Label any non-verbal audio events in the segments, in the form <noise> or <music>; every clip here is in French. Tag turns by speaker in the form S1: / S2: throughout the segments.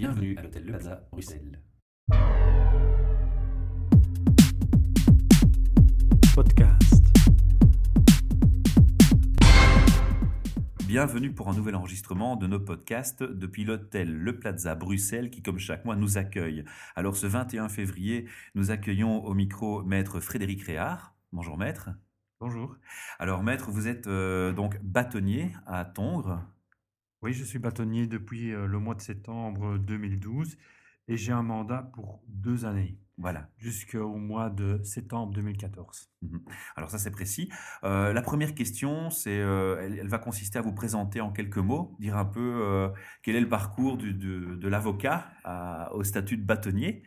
S1: Bienvenue à l'hôtel Le Plaza, Bruxelles.
S2: Podcast.
S3: Bienvenue pour un nouvel enregistrement de nos podcasts depuis l'hôtel Le Plaza Bruxelles qui, comme chaque mois, nous accueille. Alors, ce 21 février, nous accueillons au micro maître Frédéric Réard. Bonjour maître.
S2: Bonjour.
S3: Alors maître, vous êtes euh, donc bâtonnier à Tongres.
S2: Oui, je suis bâtonnier depuis euh, le mois de septembre 2012 et j'ai un mandat pour deux années,
S3: Voilà.
S2: jusqu'au mois de septembre 2014.
S3: Mhm. Alors ça c'est précis. Euh, la première question, c'est, euh, elle, elle va consister à vous présenter en quelques mots, dire un peu quel est le parcours du- de, de l'avocat à- au statut de bâtonnier.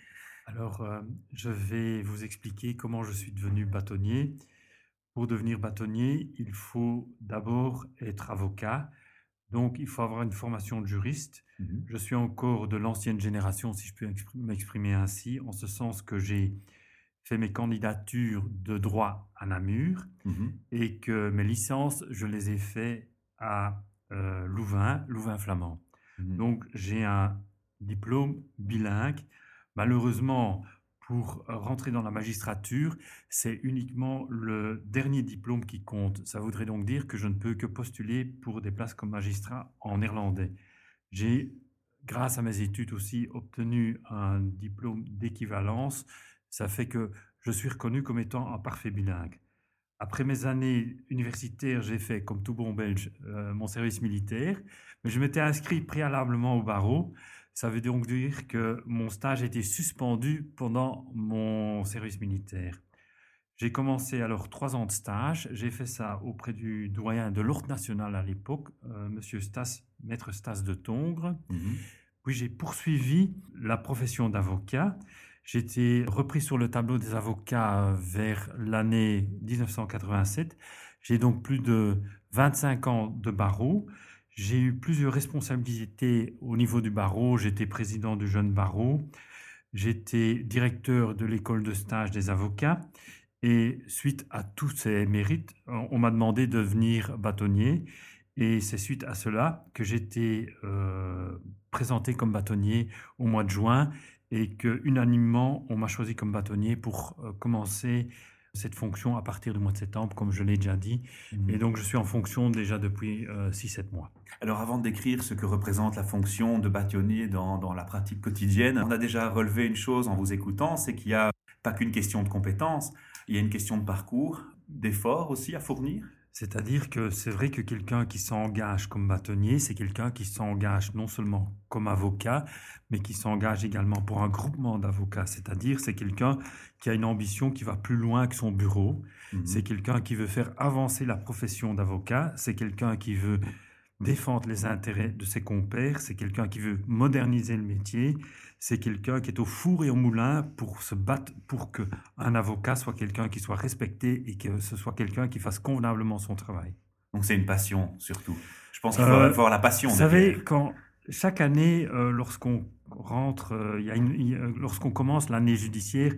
S2: Alors, je vais vous expliquer comment je suis devenu bâtonnier. Pour devenir bâtonnier, il faut d'abord être avocat. Donc, il faut avoir une formation de juriste.
S3: Mhm.
S2: Je suis encore de l'ancienne génération, si je peux expr- m'exprimer ainsi, en ce sens que j'ai fait mes candidatures de droit à Namur
S3: Mhm.
S2: et que mes licences, je les ai fait à euh, Louvain, Louvain flamand.
S3: Mhm.
S2: Donc j'ai un diplôme bilingue. Malheureusement, pour rentrer dans la magistrature, c'est uniquement le dernier diplôme qui compte. Ça voudrait donc dire que je ne peux que postuler pour des places comme magistrat en néerlandais. J'ai, grâce à mes études aussi, obtenu un diplôme d'équivalence. Ça fait que je suis reconnu comme étant un parfait bilingue. Après mes années universitaires, j'ai fait, comme tout bon Belge, euh, mon service militaire, mais je m'étais inscrit préalablement au barreau. Ça veut donc dire que mon stage a été suspendu pendant mon service militaire. J'ai commencé alors trois ans de stage. J'ai fait ça auprès du doyen de l'Ordre national à l'époque, euh, Monsieur Stas, maître Stas de Tongres.
S3: Mhm.
S2: Puis j'ai poursuivi la profession d'avocat. J'ai été repris sur le tableau des avocats vers l'année 1987. J'ai donc plus de 25 ans de barreau. J'ai eu plusieurs responsabilités au niveau du barreau. J'étais président du jeune barreau. J'étais directeur de l'école de stage des avocats. Et suite à tous ces mérites, on m'a demandé de devenir bâtonnier. Et c'est suite à cela que été euh, présenté comme bâtonnier au mois de juin et que unanimement on m'a choisi comme bâtonnier pour euh, commencer cette fonction à partir du mois de septembre, comme je l'ai déjà dit.
S3: Mhm.
S2: Et donc je suis en fonction déjà depuis 6-7 mois.
S3: Alors avant de décrire ce que représente la fonction de bâtonnier dans, dans la pratique quotidienne, on a déjà relevé une chose en vous écoutant, c'est qu'il n'y a pas qu'une question de compétences, il y a une question de parcours, d'efforts aussi à fournir.
S2: C'est-à-dire que c'est vrai que quelqu'un qui s'engage comme bâtonnier, c'est quelqu'un qui s'engage non seulement comme avocat, mais qui s'engage également pour un groupement d'avocats. C'est-à-dire c'est quelqu'un qui a une ambition qui va plus loin que son bureau.
S3: Mhm.
S2: C'est quelqu'un qui veut faire avancer la profession d'avocat. C'est quelqu'un qui veut défendre les intérêts de ses compères. C'est quelqu'un qui veut moderniser le métier. C'est quelqu'un qui est au four et au moulin pour se battre pour que un avocat soit quelqu'un qui soit respecté et que ce soit quelqu'un qui fasse convenablement son travail.
S3: Donc c'est une passion surtout. Je pense qu'il faut,
S2: Euh,
S3: faut avoir la passion.
S2: Vous savez, quand chaque année, euh, lorsqu'on rentre, euh, lorsqu'on commence l'année judiciaire,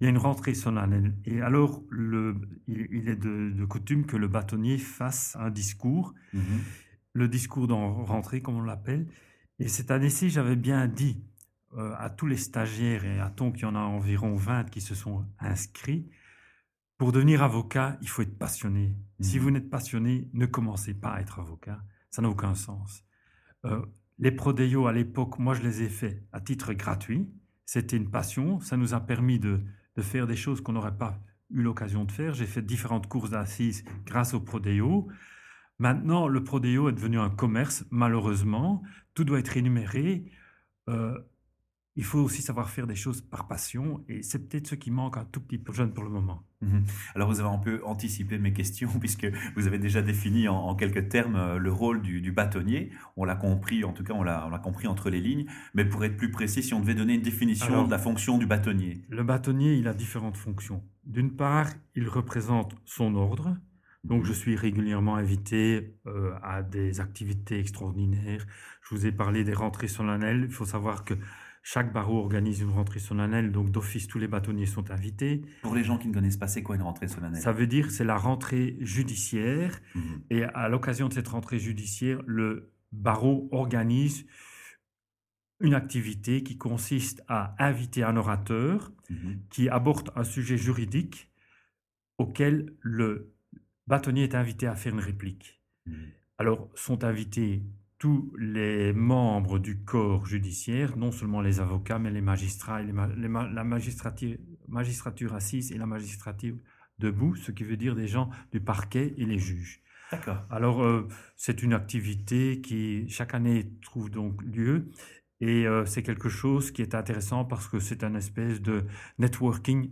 S2: il y a une rentrée solennelle. Et alors, le, il, il est de, de coutume que le bâtonnier fasse un discours,
S3: Mhm.
S2: Le discours d'en rentrée, comme on l'appelle. Et cette année-ci, j'avais bien dit euh, à tous les stagiaires, et à ton qu'il y en a environ 20 qui se sont inscrits, pour devenir avocat, il faut être passionné. Si
S3: Mhm.
S2: vous n'êtes passionné, ne commencez pas à être avocat. Ça n'a aucun sens. Euh, les prodéos, à l'époque, moi, je les ai faits à titre gratuit. C'était une passion. Ça nous a permis de, de faire des choses qu'on n'aurait pas eu l'occasion de faire. J'ai fait différentes courses d'assises grâce au prodéo. Maintenant, le prodéo est devenu un commerce, malheureusement. Tout doit être énuméré. Euh, il faut aussi savoir faire des choses par passion. Et c'est peut-être ce qui manque un tout petit peu jeune pour le moment.
S3: Mhm. Alors vous avez un peu anticipé mes questions <laughs> puisque vous avez déjà défini en, en quelques termes euh, le rôle du, du bâtonnier. On l'a compris, en tout cas on l'a on l'a compris entre les lignes. Mais pour être plus précis, si on devait donner une définition
S2: Alors-
S3: de la fonction du bâtonnier.
S2: Le bâtonnier, il a différentes fonctions. D'une part, il représente son ordre. Donc, je suis régulièrement invité euh, à des activités extraordinaires. Je vous ai parlé des rentrées solennelles. Il faut savoir que chaque barreau organise une rentrée solennelle. Donc, d'office, tous les bâtonniers sont invités.
S3: Pour les gens qui ne connaissent pas, c'est quoi une rentrée solennelle?
S2: Ça veut dire c'est la rentrée judiciaire.
S3: Mhm.
S2: Et à l'occasion de cette rentrée judiciaire, le barreau organise une activité qui consiste à inviter un orateur
S3: Mhm.
S2: qui aborde un sujet juridique auquel le bâtonnier est invité à faire une réplique.
S3: Mhm.
S2: Alors sont invités tous les membres du corps judiciaire, non seulement les avocats, mais les magistrats, et les ma- les ma- la magistrature, magistrature assise et la magistrature debout, ce qui veut dire des gens du parquet et les juges.
S3: D'accord.
S2: Alors, euh, c'est une activité qui, chaque année, trouve donc lieu. Et euh, c'est quelque chose qui est intéressant parce que c'est un espèce de networking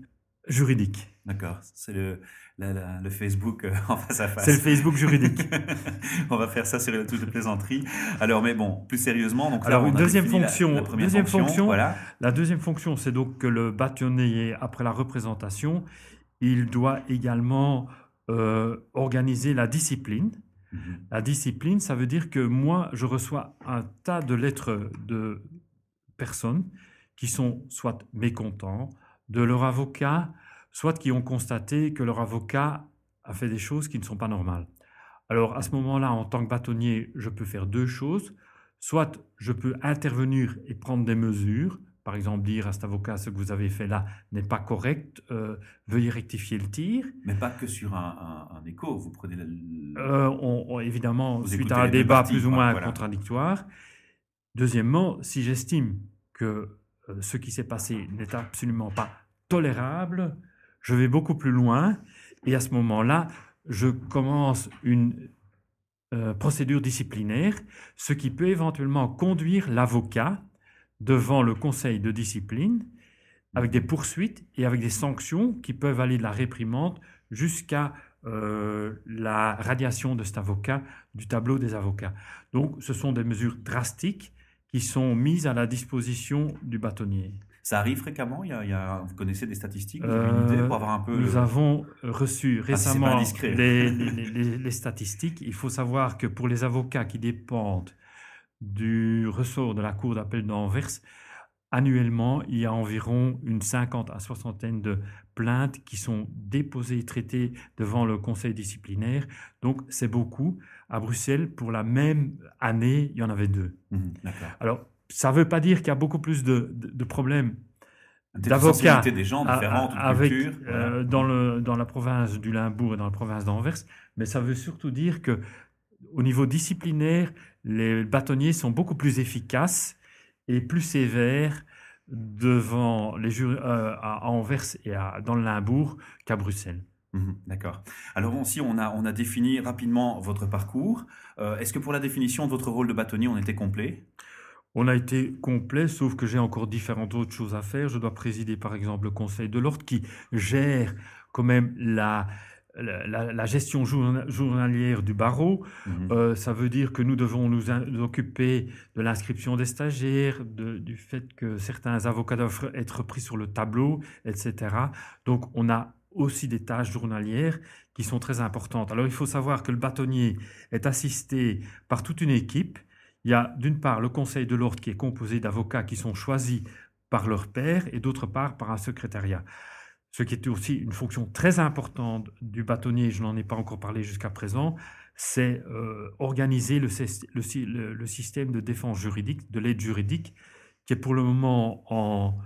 S2: juridique.
S3: D'accord. C'est le, la- la- le Facebook euh, <laughs> en face à face.
S2: C'est le Facebook juridique. <laughs>
S3: on va faire ça sur la touche de plaisanterie. Alors, mais bon, plus sérieusement, donc là, on
S2: deuxième fonction-
S3: la première
S2: deuxième fonction,
S3: voilà.
S2: La deuxième fonction, c'est donc que le bâtonnier, après la représentation, il doit également euh, organiser la discipline.
S3: Mhm.
S2: La discipline, ça veut dire que moi, je reçois un tas de lettres de personnes qui sont soit mécontents de leur avocat, soit qui ont constaté que leur avocat a fait des choses qui ne sont pas normales. Alors à ce moment-là, en tant que bâtonnier, je peux faire deux choses. Soit je peux intervenir et prendre des mesures, par exemple dire à cet avocat ce que vous avez fait là n'est pas correct, euh, veuillez rectifier le tir.
S3: Mais pas que sur un, un- un écho. Vous prenez la-
S2: Euh, on, on- évidemment,
S3: Vous
S2: suite à un débat
S3: parties,
S2: plus ou moins
S3: voilà.
S2: contradictoire. Deuxièmement, si j'estime que ce qui s'est passé n'est absolument pas tolérable, je vais beaucoup plus loin et à ce moment-là, je commence une euh, procédure disciplinaire, ce qui peut éventuellement conduire l'avocat devant le conseil de discipline avec des poursuites et avec des sanctions qui peuvent aller de la réprimande jusqu'à euh, la radiation de cet avocat du tableau des avocats. Donc ce sont des mesures drastiques qui sont mises à la disposition du bâtonnier.
S3: Ça arrive fréquemment il y a, il y a- Vous connaissez des statistiques Vous
S2: Euh,
S3: avez une idée pour avoir un peu.
S2: Nous
S3: le-
S2: avons reçu
S3: Ah, si
S2: récemment
S3: indiscret. <laughs>
S2: les, les- les- les statistiques. Il faut savoir que pour les avocats qui dépendent du ressort de la Cour d'appel d'Anvers, annuellement, il y a environ une cinquante à soixantaine de plaintes qui sont déposées et traitées devant le conseil disciplinaire. Donc, c'est beaucoup. À Bruxelles, pour la même année, il y en avait deux.
S3: D'accord.
S2: Alors, ça ne veut pas dire qu'il y a beaucoup plus de, de- de problèmes d'avocats
S3: des gens différentes,
S2: à-
S3: ou de
S2: avec,
S3: cultures,
S2: euh,
S3: voilà.
S2: dans, le, dans la province du Limbourg et dans la province d'Anvers, mais ça veut surtout dire que au niveau disciplinaire, les bâtonniers sont beaucoup plus efficaces et plus sévères devant les jurys euh, à Anvers et à- dans le Limbourg qu'à Bruxelles.
S3: Mhm, D'accord. Alors aussi, on a, on a défini rapidement votre parcours. Euh, Est-ce que pour la définition de votre rôle de bâtonnier, on était complet?
S2: On a été complet, sauf que j'ai encore différentes autres choses à faire. Je dois présider, par exemple, le Conseil de l'ordre qui gère quand même la, la, gestion journa- journalière du barreau.
S3: Mhm.
S2: Euh, ça veut dire que nous devons nous, occuper de l'inscription des stagiaires, de- du fait que certains avocats doivent être pris sur le tableau, etc. Donc, on a aussi des tâches journalières qui sont très importantes. Alors, il faut savoir que le bâtonnier est assisté par toute une équipe. Il y a d'une part le conseil de l'ordre qui est composé d'avocats qui sont choisis par leur père et d'autre part par un secrétariat. Ce qui est aussi une fonction très importante du bâtonnier, je n'en ai pas encore parlé jusqu'à présent, c'est euh, organiser le, syst- le sy- le- le système de défense juridique, de l'aide juridique, qui est pour le moment en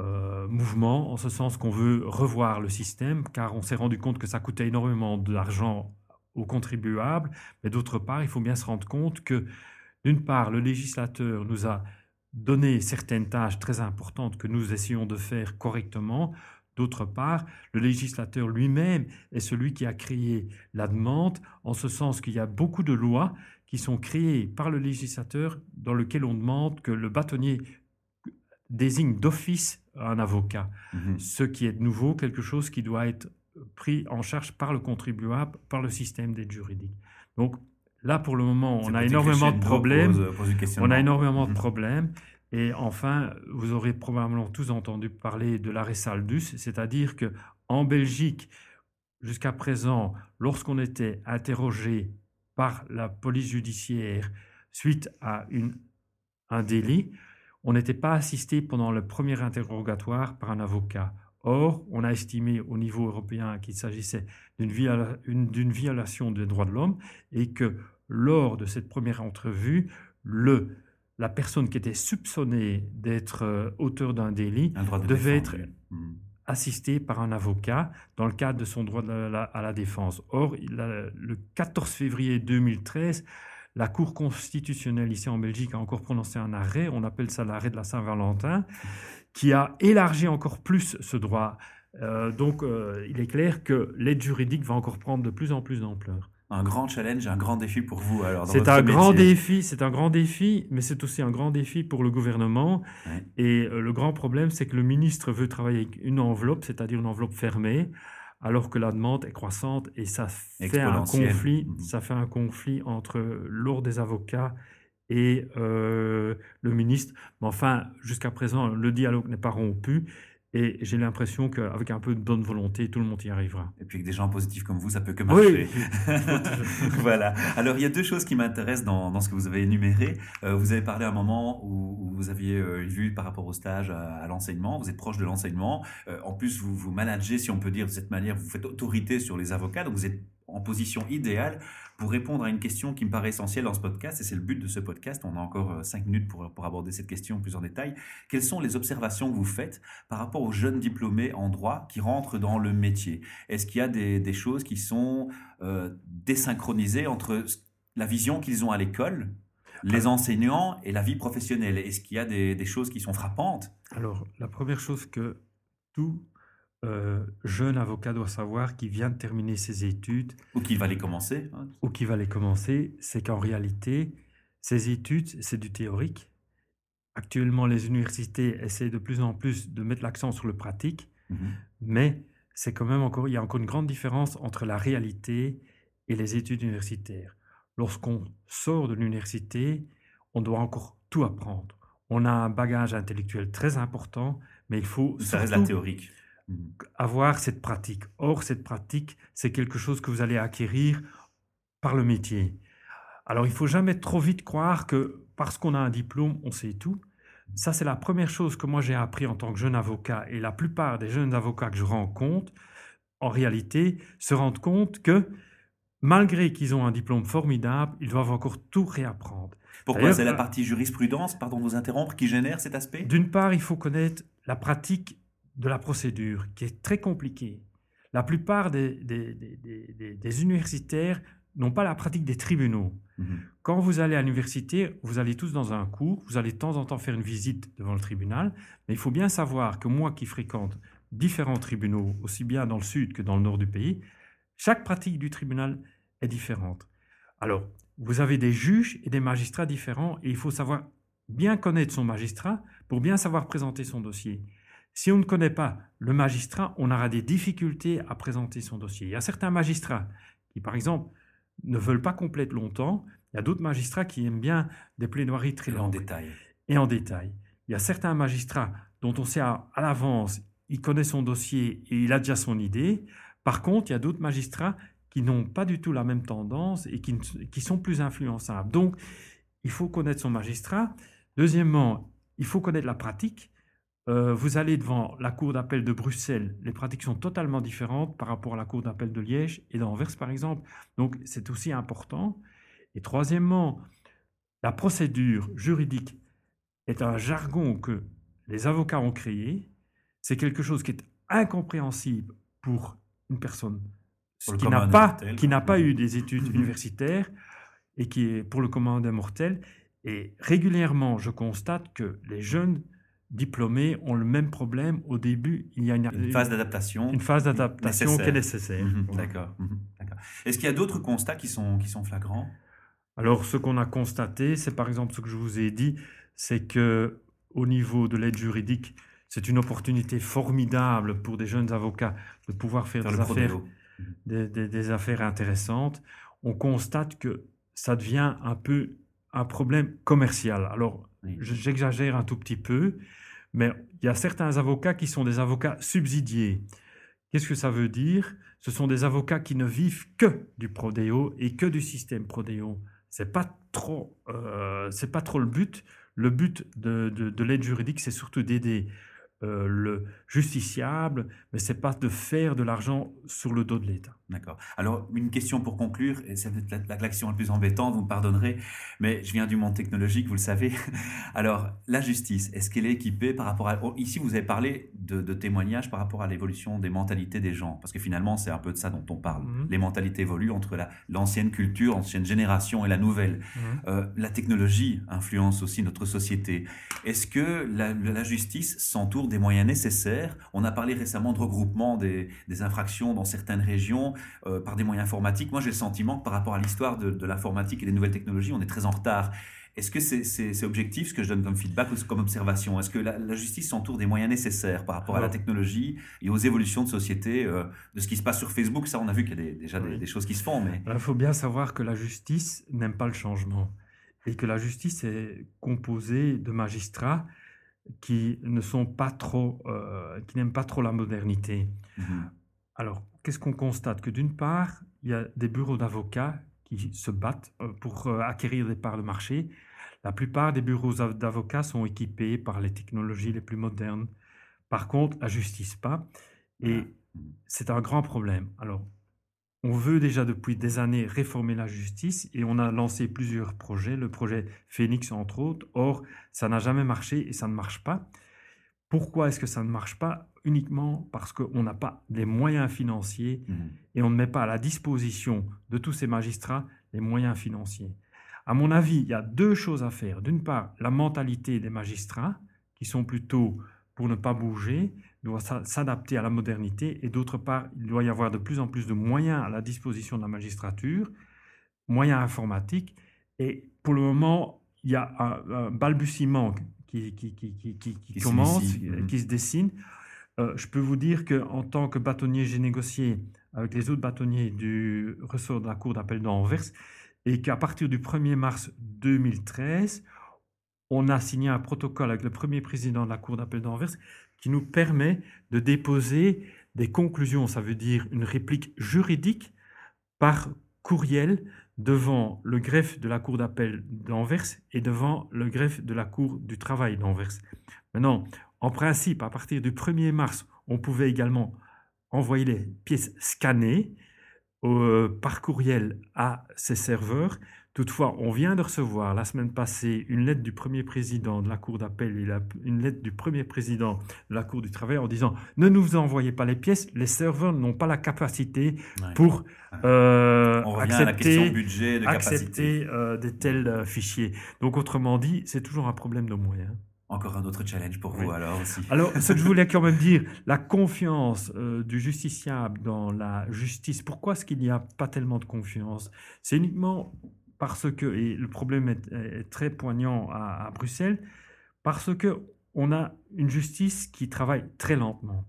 S2: euh, mouvement, en ce sens qu'on veut revoir le système, car on s'est rendu compte que ça coûtait énormément d'argent aux contribuables, mais d'autre part, il faut bien se rendre compte que, d'une part, le législateur nous a donné certaines tâches très importantes que nous essayons de faire correctement, D'autre part, le législateur lui-même est celui qui a créé la demande, en ce sens qu'il y a beaucoup de lois qui sont créées par le législateur dans lesquelles on demande que le bâtonnier désigne d'office un avocat,
S3: Mhm.
S2: ce qui est de nouveau quelque chose qui doit être pris en charge par le contribuable, par le système d'aide juridique. Donc là, pour le moment, on a énormément de
S3: crescendo
S2: problèmes. On a énormément de
S3: Mhm.
S2: problèmes. Et enfin, vous aurez probablement tous entendu parler de l'arrêt Saldus, c'est-à-dire que en Belgique, jusqu'à présent, lorsqu'on était interrogé par la police judiciaire suite à un délit, on n'était pas assisté pendant le premier interrogatoire par un avocat. Or, on a estimé au niveau européen qu'il s'agissait d'une violation des droits de l'homme et que lors de cette première entrevue, le la personne qui était soupçonnée d'être euh, auteur d'un délit
S3: de
S2: devait être
S3: oui. Mhm.
S2: assisté par un avocat dans le cadre de son droit à la défense. Or, le 14 février 2013, la Cour constitutionnelle ici en Belgique a encore prononcé un arrêt, on appelle ça l'arrêt de la Saint-Valentin, qui a élargi encore plus ce droit. Euh, donc, euh, il est clair que l'aide juridique va encore prendre de plus en plus d'ampleur.
S3: Un grand challenge, un grand défi pour vous alors.
S2: C'est un grand
S3: métier.
S2: défi, c'est un grand défi, mais c'est aussi un grand défi pour le gouvernement.
S3: Ouais.
S2: Et euh, le grand problème, c'est que le ministre veut travailler avec une enveloppe, c'est-à-dire une enveloppe fermée, alors que la demande est croissante et ça fait un conflit.
S3: Mhm.
S2: Ça fait un conflit entre l'ordre des avocats et euh, le ministre. Mais enfin, jusqu'à présent, le dialogue n'est pas rompu. Et j'ai l'impression qu'avec un peu de bonne volonté, tout le monde y arrivera.
S3: Et puis avec des gens positifs comme vous, ça peut que
S2: Oui.
S3: marcher. <laughs> <laughs> voilà. Alors, il y a deux choses qui m'intéressent dans, dans ce que vous avez énuméré. Euh, vous avez parlé à un moment où, où vous aviez euh, une vue par rapport au stage à, à l'enseignement. Vous êtes proche de l'enseignement. Euh, en plus, vous vous managez, si on peut dire de cette manière, vous faites autorité sur les avocats. Donc, vous êtes en position idéale pour répondre à une question qui me paraît essentielle dans ce podcast, et c'est le but de ce podcast. On a encore euh, cinq minutes pour, pour aborder cette question plus en détail. Quelles sont les observations que vous faites par rapport aux jeunes diplômés en droit qui rentrent dans le métier? Est-ce qu'il y a des, des choses qui sont euh, désynchronisées entre la vision qu'ils ont à l'école, les enseignants et la vie professionnelle? Est-ce qu'il y a des, des choses qui sont frappantes?
S2: Alors, la première chose que tout euh, jeune avocat doit savoir qui vient de terminer ses études
S3: ou qui va les commencer hein
S2: ou qui va les commencer, c'est qu'en réalité, ces études, c'est du théorique. Actuellement, les universités essaient de plus en plus de mettre l'accent sur le pratique,
S3: Mhm.
S2: mais c'est quand même encore, il y a encore une grande différence entre la réalité et les études universitaires. Lorsqu'on sort de l'université, on doit encore tout apprendre. On a un bagage intellectuel très important, mais il faut
S3: Ça reste la théorique. Mhm.
S2: avoir cette pratique. Or, cette pratique, c'est quelque chose que vous allez acquérir par le métier. Alors, il faut jamais trop vite croire que parce qu'on a un diplôme, on sait tout. Ça, c'est la première chose que moi j'ai appris en tant que jeune avocat. Et la plupart des jeunes avocats que je rencontre, en réalité, se rendent compte que malgré qu'ils ont un diplôme formidable, ils doivent encore tout réapprendre.
S3: Pourquoi? C'est la
S2: euh,
S3: partie jurisprudence, pardon de vous interrompre, qui génère cet aspect?
S2: D'une part, il faut connaître la pratique de la procédure, qui est très compliquée. La plupart des, des- des- des- des- des universitaires n'ont pas la pratique des tribunaux.
S3: Mhm.
S2: Quand vous allez à l'université, vous allez tous dans un cours, vous allez de temps en temps faire une visite devant le tribunal, mais il faut bien savoir que moi qui fréquente différents tribunaux, aussi bien dans le sud que dans le nord du pays, chaque pratique du tribunal est différente. Alors, vous avez des juges et des magistrats différents et il faut savoir bien connaître son magistrat pour bien savoir présenter son dossier. Si on ne connaît pas le magistrat, on aura des difficultés à présenter son dossier. Il y a certains magistrats qui, par exemple, ne veulent pas compléter longtemps. Il y a d'autres magistrats qui aiment bien des plaidoiries très
S3: En
S2: longues
S3: détail.
S2: et en détail. Il y a certains magistrats dont on sait à, à l'avance, il connaît son dossier et il a déjà son idée. Par contre, il y a d'autres magistrats qui n'ont pas du tout la même tendance et qui, qui sont plus influençables. Donc, il faut connaître son magistrat. Deuxièmement, il faut connaître la pratique. Euh, vous allez devant la cour d'appel de Bruxelles, les pratiques sont totalement différentes par rapport à la cour d'appel de Liège et d'Anvers, par exemple. Donc, c'est aussi important. Et troisièmement, la procédure juridique est un jargon que les avocats ont créé. C'est quelque chose qui est incompréhensible pour une personne
S3: Pour
S2: qui n'a pas, qui n'a pas eu des études
S3: Mhm.
S2: universitaires et qui est pour le commun des mortels. Et régulièrement, je constate que les jeunes diplômés ont le même problème. Au début, il y a une,
S3: Une phase d'adaptation.
S2: une phase d'adaptation
S3: nécessaire.
S2: qui est nécessaire.
S3: Mhm. D'accord. mhm, d'accord. Est-ce qu'il y a d'autres constats qui sont, qui sont flagrants?
S2: Alors, ce qu'on a constaté, c'est par exemple ce que je vous ai dit, c'est que au niveau de l'aide juridique, c'est une opportunité formidable pour des jeunes avocats de pouvoir faire
S3: Faire
S2: des affaires,
S3: prodéo.
S2: des, des- des affaires intéressantes. On constate que ça devient un peu un problème commercial. Alors, j'exagère un tout petit peu, mais il y a certains avocats qui sont des avocats subsidiés. Qu'est-ce que ça veut dire? Ce sont des avocats qui ne vivent que du prodéo et que du système prodéo. C'est pas trop, euh, c'est pas trop le but. Le but de, de- de l'aide juridique, c'est surtout d'aider euh, le justiciable, mais c'est pas de faire de l'argent sur le dos de l'État.
S3: D'accord. Alors, une question pour conclure, et c'est peut-être la, l'action la plus embêtante, vous me pardonnerez, mais je viens du monde technologique, vous le savez. <laughs> Alors, la justice, est-ce qu'elle est équipée par rapport à... oh, ici, vous avez parlé de, de témoignages par rapport à l'évolution des mentalités des gens, parce que finalement, c'est un peu de ça dont on parle.
S2: Mhm.
S3: Les mentalités évoluent entre la- l'ancienne culture, l'ancienne génération et la nouvelle.
S2: Mhm.
S3: Euh, la technologie influence aussi notre société. Est-ce que la, la justice s'entoure des moyens nécessaires? On a parlé récemment de regroupement des, des infractions dans certaines régions euh, par des moyens informatiques. Moi, j'ai le sentiment que par rapport à l'histoire de, de l'informatique et des nouvelles technologies, on est très en retard. Est-ce que c'est objectif ce que je donne comme feedback ou comme observation? Est-ce que la, la justice s'entoure des moyens nécessaires par rapport à la technologie et aux évolutions de société, euh, de ce qui se passe sur Facebook? Ça, on a vu qu'il y a des- déjà des,
S2: Oui.
S3: des choses qui se font, mais
S2: Alors, Il faut bien savoir que la justice n'aime pas le changement et que la justice est composée de magistrats qui ne sont pas trop, euh, qui n'aiment pas trop la modernité.
S3: Mhm.
S2: Alors, qu'est-ce qu'on constate? Que d'une part, il y a des bureaux d'avocats qui se battent euh, pour euh, acquérir des parts de marché. La plupart des bureaux av- d'avocats sont équipés par les technologies les plus modernes. Par contre, la justice pas. Et c'est un grand problème. Alors, on veut déjà depuis des années réformer la justice et on a lancé plusieurs projets, le projet Phoenix entre autres. Or, ça n'a jamais marché et ça ne marche pas. Pourquoi est-ce que ça ne marche pas? Uniquement parce qu'on n'a pas les moyens financiers
S3: Mhm.
S2: et on ne met pas à la disposition de tous ces magistrats les moyens financiers. À mon avis, il y a deux choses à faire. D'une part, la mentalité des magistrats, qui sont plutôt pour ne pas bouger, doit s'a- s'adapter à la modernité, et d'autre part, il doit y avoir de plus en plus de moyens à la disposition de la magistrature, moyens informatiques, et pour le moment, il y a un, un balbutiement qui, commence,
S3: Mhm.
S2: qui se dessine. Euh, je peux vous dire qu'en tant que bâtonnier, j'ai négocié avec les autres bâtonniers du ressort de la Cour d'appel d'Anvers et qu'à partir du 1er mars 2013, on a signé un protocole avec le premier président de la Cour d'appel d'Anvers qui nous permet de déposer des conclusions, ça veut dire une réplique juridique par courriel devant le greffe de la Cour d'appel d'Anvers et devant le greffe de la Cour du travail d'Anvers. Maintenant, en principe, à partir du 1er mars, on pouvait également envoyer les pièces scannées euh, par courriel à ces serveurs. Toutefois, on vient de recevoir la semaine passée une lettre du premier président de la Cour d'appel et la- une lettre du premier président de la Cour du travail en disant ne nous envoyez pas les pièces, les serveurs n'ont pas la capacité
S3: Ouais.
S2: pour euh,
S3: On
S2: accepter,
S3: budget, de
S2: accepter euh, des tels fichiers. Donc, autrement dit, c'est toujours un problème de moyens.
S3: Encore un autre challenge pour vous
S2: Oui.
S3: alors aussi. <laughs>
S2: Alors, ce que je voulais quand même dire, <laughs> la confiance euh, du justiciable dans la justice, pourquoi est-ce qu'il n'y a pas tellement de confiance? C'est uniquement parce que, et le problème est, est très poignant à, à Bruxelles, parce que on a une justice qui travaille très lentement.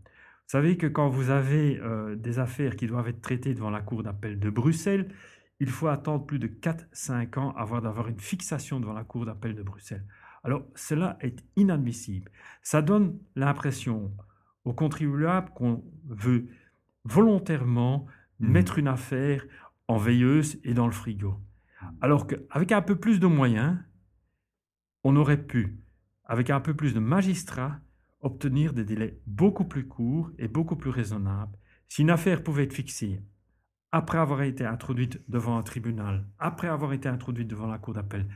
S2: Vous savez que quand vous avez euh, des affaires qui doivent être traitées devant la Cour d'appel de Bruxelles, il faut attendre plus de 4-5 ans avant d'avoir une fixation devant la Cour d'appel de Bruxelles. Alors, cela est inadmissible. Ça donne l'impression aux contribuables qu'on veut volontairement
S3: Mhm.
S2: mettre une affaire en veilleuse et dans le frigo. Alors qu'avec un peu plus de moyens, on aurait pu, avec un peu plus de magistrats, obtenir des délais beaucoup plus courts et beaucoup plus raisonnables. Si une affaire pouvait être fixée après avoir été introduite devant un tribunal, après avoir été introduite devant la cour d'appel,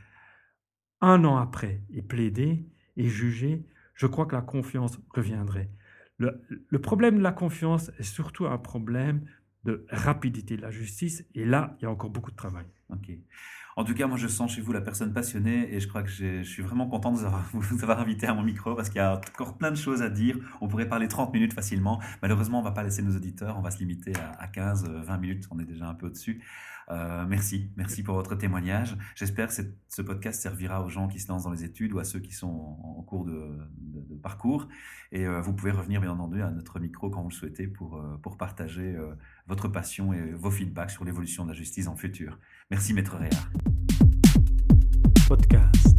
S2: un an après, et plaidée et jugée, je crois que la confiance reviendrait. Le, problème de la confiance est surtout un problème de rapidité de la justice, et là, il y a encore beaucoup de travail.
S3: Ok. En tout cas, moi, je sens chez vous la personne passionnée et je crois que je suis vraiment content de vous avoir, <laughs> vous avoir invité à mon micro parce qu'il y a encore plein de choses à dire. On pourrait parler 30 minutes facilement. Malheureusement, on va pas laisser nos auditeurs. On va se limiter à, à 15, euh, 20 minutes. On est déjà un peu au-dessus. Euh, merci. Merci pour votre témoignage. J'espère que ce podcast servira aux gens qui se lancent dans les études ou à ceux qui sont en, cours de, parcours. Et euh, vous pouvez revenir, bien entendu, à notre micro quand vous le souhaitez pour, euh, pour partager votre passion et vos feedbacks sur l'évolution de la justice en futur. Merci, Maître Réard.
S2: Podcast.